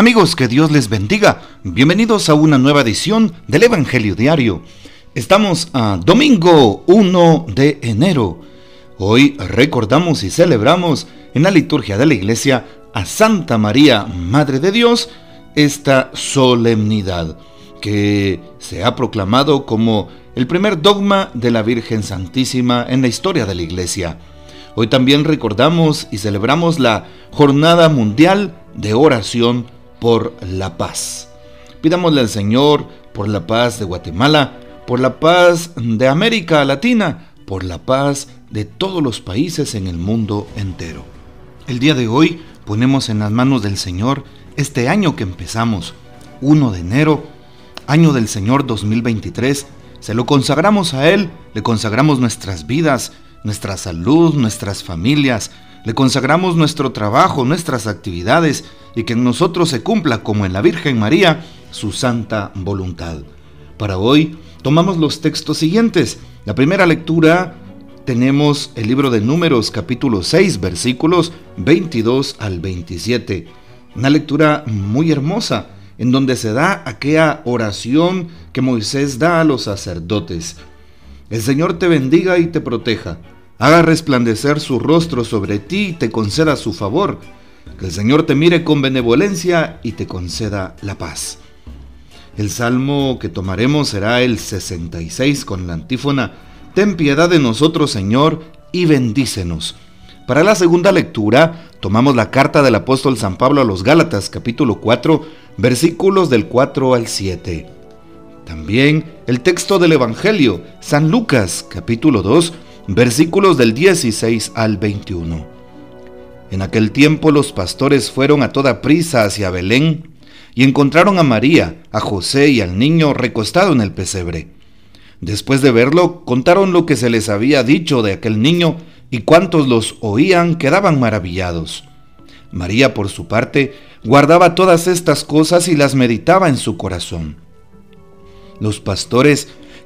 Amigos, que Dios les bendiga. Bienvenidos a una nueva edición del Evangelio Diario. Estamos a domingo 1 de enero. Hoy recordamos y celebramos en la liturgia de la iglesia a Santa María, Madre de Dios, esta solemnidad que se ha proclamado como el primer dogma de la Virgen Santísima en la historia de la iglesia. Hoy también recordamos y celebramos la Jornada Mundial de Oración por la Paz. Pidámosle al Señor por la paz de Guatemala, por la paz de América Latina, por la paz de todos los países en el mundo entero. El día de hoy ponemos en las manos del Señor este año que empezamos, 1 de enero, año del Señor 2023. Se lo consagramos a Él, le consagramos nuestras vidas, nuestra salud, nuestras familias, le consagramos nuestro trabajo, nuestras actividades y que en nosotros se cumpla como en la Virgen María su santa voluntad. Para hoy tomamos los textos siguientes. La primera lectura tenemos el libro de Números capítulo 6 versículos 22 al 27. Una lectura muy hermosa en donde se da aquella oración que Moisés da a los sacerdotes. El Señor te bendiga y te proteja haga resplandecer su rostro sobre ti y te conceda su favor. Que el Señor te mire con benevolencia y te conceda la paz. El salmo que tomaremos será el 66 con la antífona, Ten piedad de nosotros, Señor, y bendícenos. Para la segunda lectura, tomamos la carta del apóstol San Pablo a los Gálatas, capítulo 4, versículos del 4 al 7. También el texto del Evangelio, San Lucas, capítulo 2, versículos del 16 al 21. En aquel tiempo los pastores fueron a toda prisa hacia Belén y encontraron a María, a José y al niño recostado en el pesebre. Después de verlo, contaron lo que se les había dicho de aquel niño y cuantos los oían quedaban maravillados. María, por su parte, guardaba todas estas cosas y las meditaba en su corazón. Los pastores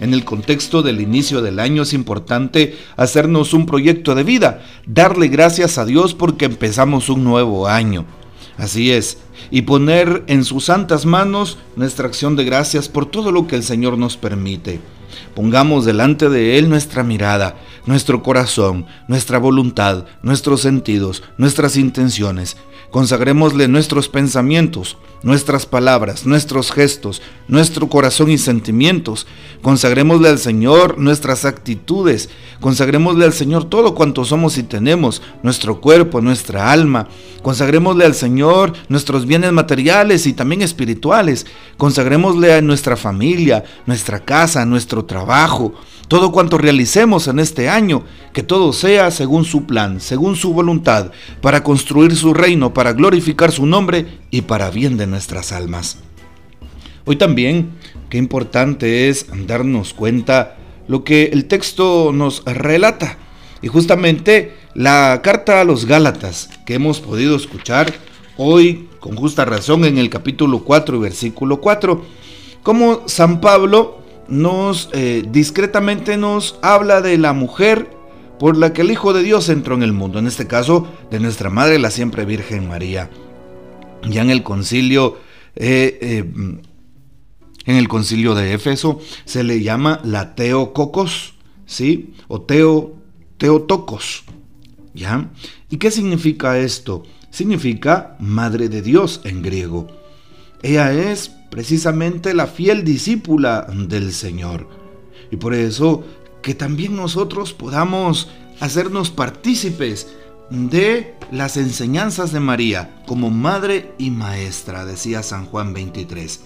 En el contexto del inicio del año es importante hacernos un proyecto de vida, darle gracias a Dios porque empezamos un nuevo año. Así es, y poner en sus santas manos nuestra acción de gracias por todo lo que el Señor nos permite. Pongamos delante de Él nuestra mirada, nuestro corazón, nuestra voluntad, nuestros sentidos, nuestras intenciones. Consagrémosle nuestros pensamientos, nuestras palabras, nuestros gestos, nuestro corazón y sentimientos. Consagrémosle al Señor nuestras actitudes. Consagrémosle al Señor todo cuanto somos y tenemos, nuestro cuerpo, nuestra alma. Consagrémosle al Señor nuestros bienes materiales y también espirituales. Consagrémosle a nuestra familia, nuestra casa, nuestro trabajo todo cuanto realicemos en este año, que todo sea según su plan, según su voluntad, para construir su reino, para glorificar su nombre y para bien de nuestras almas. Hoy también, qué importante es darnos cuenta lo que el texto nos relata. Y justamente la carta a los Gálatas que hemos podido escuchar hoy con justa razón en el capítulo 4 versículo 4, como San Pablo nos eh, discretamente nos habla de la mujer por la que el Hijo de Dios entró en el mundo, en este caso de nuestra Madre, la siempre Virgen María. Ya en el concilio, eh, eh, en el concilio de Éfeso, se le llama la Teococos, ¿sí? O Teo, Teotocos, ¿ya? ¿Y qué significa esto? Significa Madre de Dios en griego. Ella es precisamente la fiel discípula del Señor. Y por eso que también nosotros podamos hacernos partícipes de las enseñanzas de María como madre y maestra, decía San Juan 23.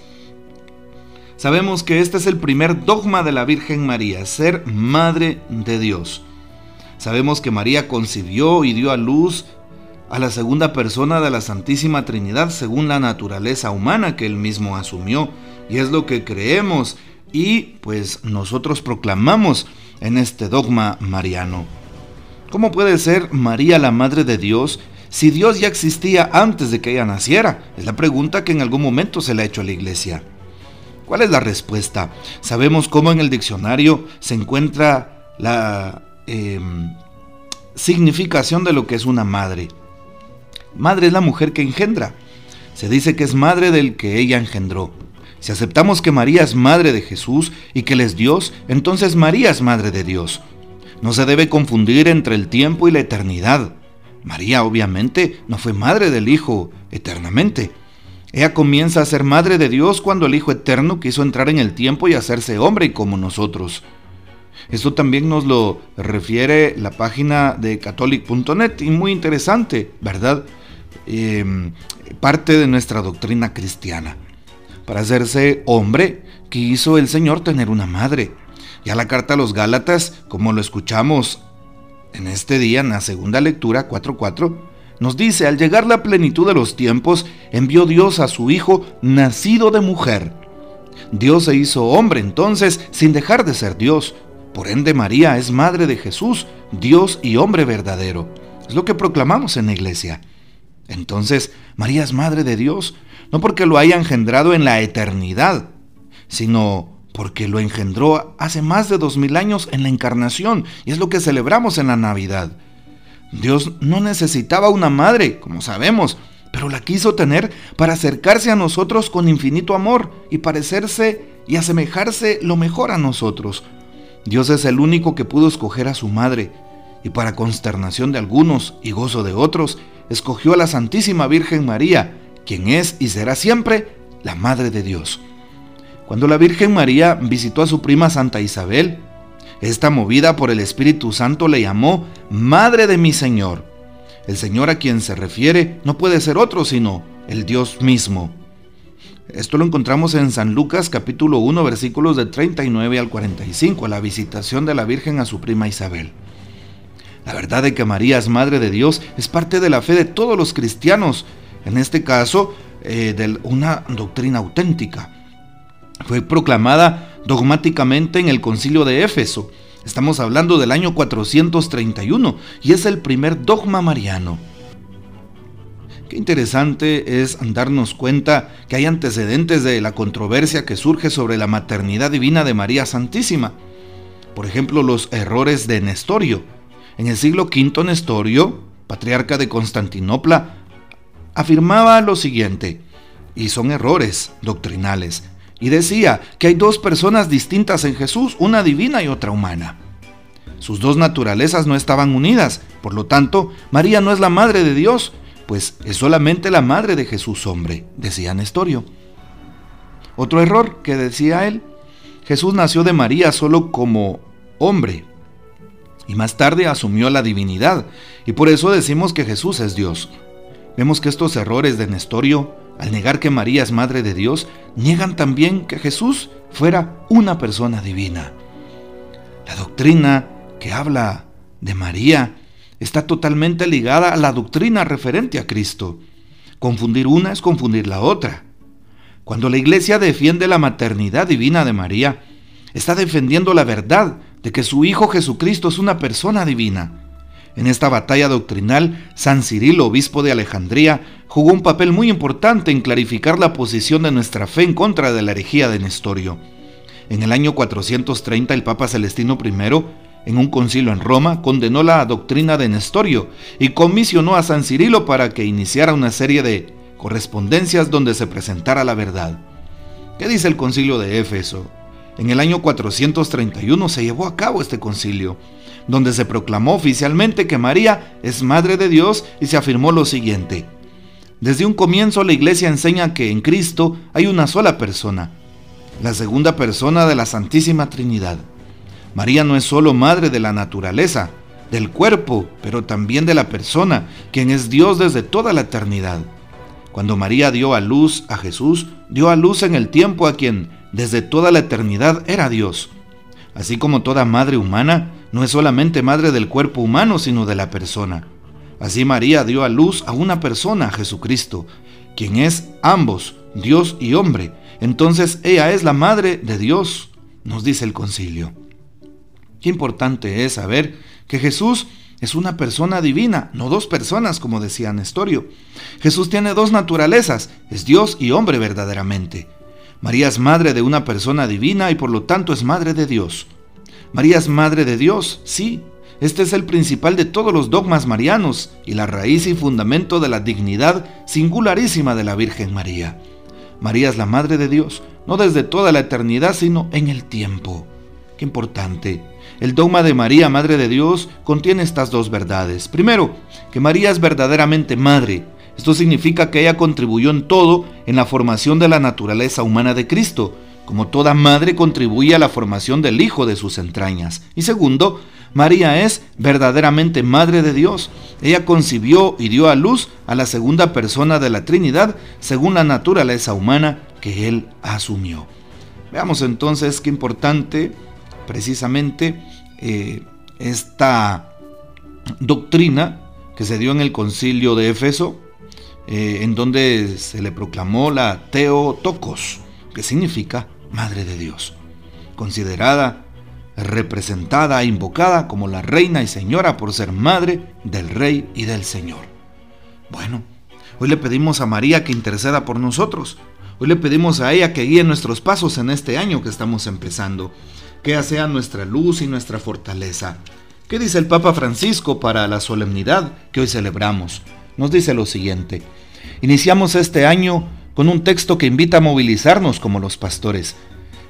Sabemos que este es el primer dogma de la Virgen María, ser madre de Dios. Sabemos que María concibió y dio a luz a la segunda persona de la Santísima Trinidad según la naturaleza humana que él mismo asumió. Y es lo que creemos y pues nosotros proclamamos en este dogma mariano. ¿Cómo puede ser María la Madre de Dios si Dios ya existía antes de que ella naciera? Es la pregunta que en algún momento se le ha hecho a la iglesia. ¿Cuál es la respuesta? Sabemos cómo en el diccionario se encuentra la em, significación de lo que es una madre. Madre es la mujer que engendra. Se dice que es madre del que ella engendró. Si aceptamos que María es madre de Jesús y que Él es Dios, entonces María es madre de Dios. No se debe confundir entre el tiempo y la eternidad. María obviamente no fue madre del Hijo eternamente. Ella comienza a ser madre de Dios cuando el Hijo Eterno quiso entrar en el tiempo y hacerse hombre como nosotros. Esto también nos lo refiere la página de catholic.net y muy interesante, ¿verdad? Em, parte de nuestra doctrina cristiana. Para hacerse hombre, quiso el Señor tener una madre. Ya la carta a los Gálatas, como lo escuchamos en este día, en la segunda lectura 4.4, nos dice, al llegar la plenitud de los tiempos, envió Dios a su Hijo nacido de mujer. Dios se hizo hombre entonces sin dejar de ser Dios. Por ende María es madre de Jesús, Dios y hombre verdadero. Es lo que proclamamos en la iglesia. Entonces, María es madre de Dios, no porque lo haya engendrado en la eternidad, sino porque lo engendró hace más de dos mil años en la encarnación, y es lo que celebramos en la Navidad. Dios no necesitaba una madre, como sabemos, pero la quiso tener para acercarse a nosotros con infinito amor y parecerse y asemejarse lo mejor a nosotros. Dios es el único que pudo escoger a su madre, y para consternación de algunos y gozo de otros, escogió a la Santísima Virgen María, quien es y será siempre la Madre de Dios. Cuando la Virgen María visitó a su prima Santa Isabel, esta movida por el Espíritu Santo le llamó Madre de mi Señor. El Señor a quien se refiere no puede ser otro sino el Dios mismo. Esto lo encontramos en San Lucas capítulo 1 versículos de 39 al 45, la visitación de la Virgen a su prima Isabel. La verdad de que María es Madre de Dios es parte de la fe de todos los cristianos, en este caso eh, de una doctrina auténtica. Fue proclamada dogmáticamente en el concilio de Éfeso. Estamos hablando del año 431 y es el primer dogma mariano. Qué interesante es darnos cuenta que hay antecedentes de la controversia que surge sobre la maternidad divina de María Santísima. Por ejemplo, los errores de Nestorio. En el siglo V, Nestorio, patriarca de Constantinopla, afirmaba lo siguiente, y son errores doctrinales y decía que hay dos personas distintas en Jesús, una divina y otra humana. Sus dos naturalezas no estaban unidas, por lo tanto, María no es la madre de Dios, pues es solamente la madre de Jesús hombre, decía Nestorio. Otro error que decía él, Jesús nació de María solo como hombre, y más tarde asumió la divinidad, y por eso decimos que Jesús es Dios. Vemos que estos errores de Nestorio al negar que María es Madre de Dios, niegan también que Jesús fuera una persona divina. La doctrina que habla de María está totalmente ligada a la doctrina referente a Cristo. Confundir una es confundir la otra. Cuando la iglesia defiende la maternidad divina de María, está defendiendo la verdad de que su Hijo Jesucristo es una persona divina. En esta batalla doctrinal, San Cirilo, obispo de Alejandría, jugó un papel muy importante en clarificar la posición de nuestra fe en contra de la herejía de Nestorio. En el año 430 el Papa Celestino I, en un concilio en Roma, condenó la doctrina de Nestorio y comisionó a San Cirilo para que iniciara una serie de correspondencias donde se presentara la verdad. ¿Qué dice el concilio de Éfeso? En el año 431 se llevó a cabo este concilio, donde se proclamó oficialmente que María es Madre de Dios y se afirmó lo siguiente. Desde un comienzo la iglesia enseña que en Cristo hay una sola persona, la segunda persona de la Santísima Trinidad. María no es solo madre de la naturaleza, del cuerpo, pero también de la persona, quien es Dios desde toda la eternidad. Cuando María dio a luz a Jesús, dio a luz en el tiempo a quien desde toda la eternidad era Dios. Así como toda madre humana no es solamente madre del cuerpo humano, sino de la persona. Así María dio a luz a una persona, Jesucristo, quien es ambos, Dios y hombre. Entonces ella es la madre de Dios. nos dice el concilio. Qué importante es saber que Jesús es una persona divina, no dos personas, como decía Nestorio. Jesús tiene dos naturalezas, es Dios y hombre verdaderamente. María es madre de una persona divina y por lo tanto es madre de Dios. María es madre de Dios, sí. Este es el principal de todos los dogmas marianos y la raíz y fundamento de la dignidad singularísima de la Virgen María. María es la madre de Dios, no desde toda la eternidad, sino en el tiempo. Qué importante. El dogma de María, Madre de Dios, contiene estas dos verdades. Primero, que María es verdaderamente madre. Esto significa que ella contribuyó en todo en la formación de la naturaleza humana de Cristo, como toda madre contribuye a la formación del Hijo de sus entrañas. Y segundo, María es verdaderamente Madre de Dios. Ella concibió y dio a luz a la segunda persona de la Trinidad según la naturaleza humana que Él asumió. Veamos entonces qué importante precisamente eh, esta doctrina que se dio en el concilio de Éfeso, eh, en donde se le proclamó la Teotocos, que significa Madre de Dios, considerada, representada e invocada como la reina y señora por ser madre del rey y del Señor. Bueno, hoy le pedimos a María que interceda por nosotros. Hoy le pedimos a ella que guíe nuestros pasos en este año que estamos empezando que sea nuestra luz y nuestra fortaleza. ¿Qué dice el Papa Francisco para la solemnidad que hoy celebramos? Nos dice lo siguiente. Iniciamos este año con un texto que invita a movilizarnos como los pastores.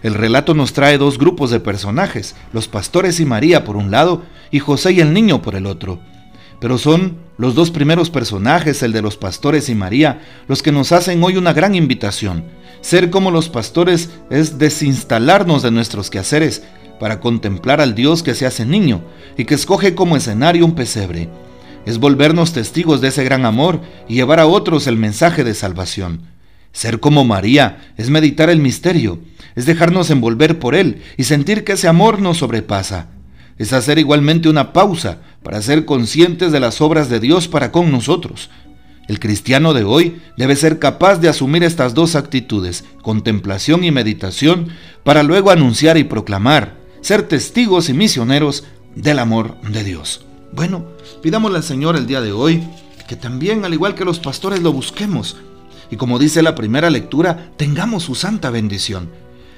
El relato nos trae dos grupos de personajes, los pastores y María por un lado y José y el niño por el otro. Pero son los dos primeros personajes, el de los pastores y María, los que nos hacen hoy una gran invitación ser como los pastores es desinstalarnos de nuestros quehaceres para contemplar al Dios que se hace niño y que escoge como escenario un pesebre. Es volvernos testigos de ese gran amor y llevar a otros el mensaje de salvación. Ser como María es meditar el misterio, es dejarnos envolver por él y sentir que ese amor nos sobrepasa. Es hacer igualmente una pausa para ser conscientes de las obras de Dios para con nosotros el cristiano de hoy debe ser capaz de asumir estas dos actitudes, contemplación y meditación, para luego anunciar y proclamar, ser testigos y misioneros del amor de Dios. Bueno, pidámosle al Señor el día de hoy que también, al igual que los pastores, lo busquemos. Y como dice la primera lectura, tengamos su santa bendición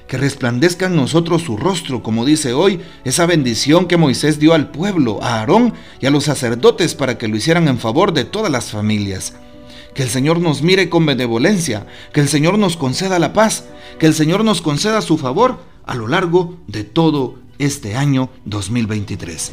que resplandezca en nosotros su rostro, como dice hoy, esa bendición que Moisés dio al pueblo, a Aarón y a los sacerdotes para que lo hicieran en favor de todas las familias. Que el Señor nos mire con benevolencia, que el Señor nos conceda la paz, que el Señor nos conceda su favor a lo largo de todo este año 2023.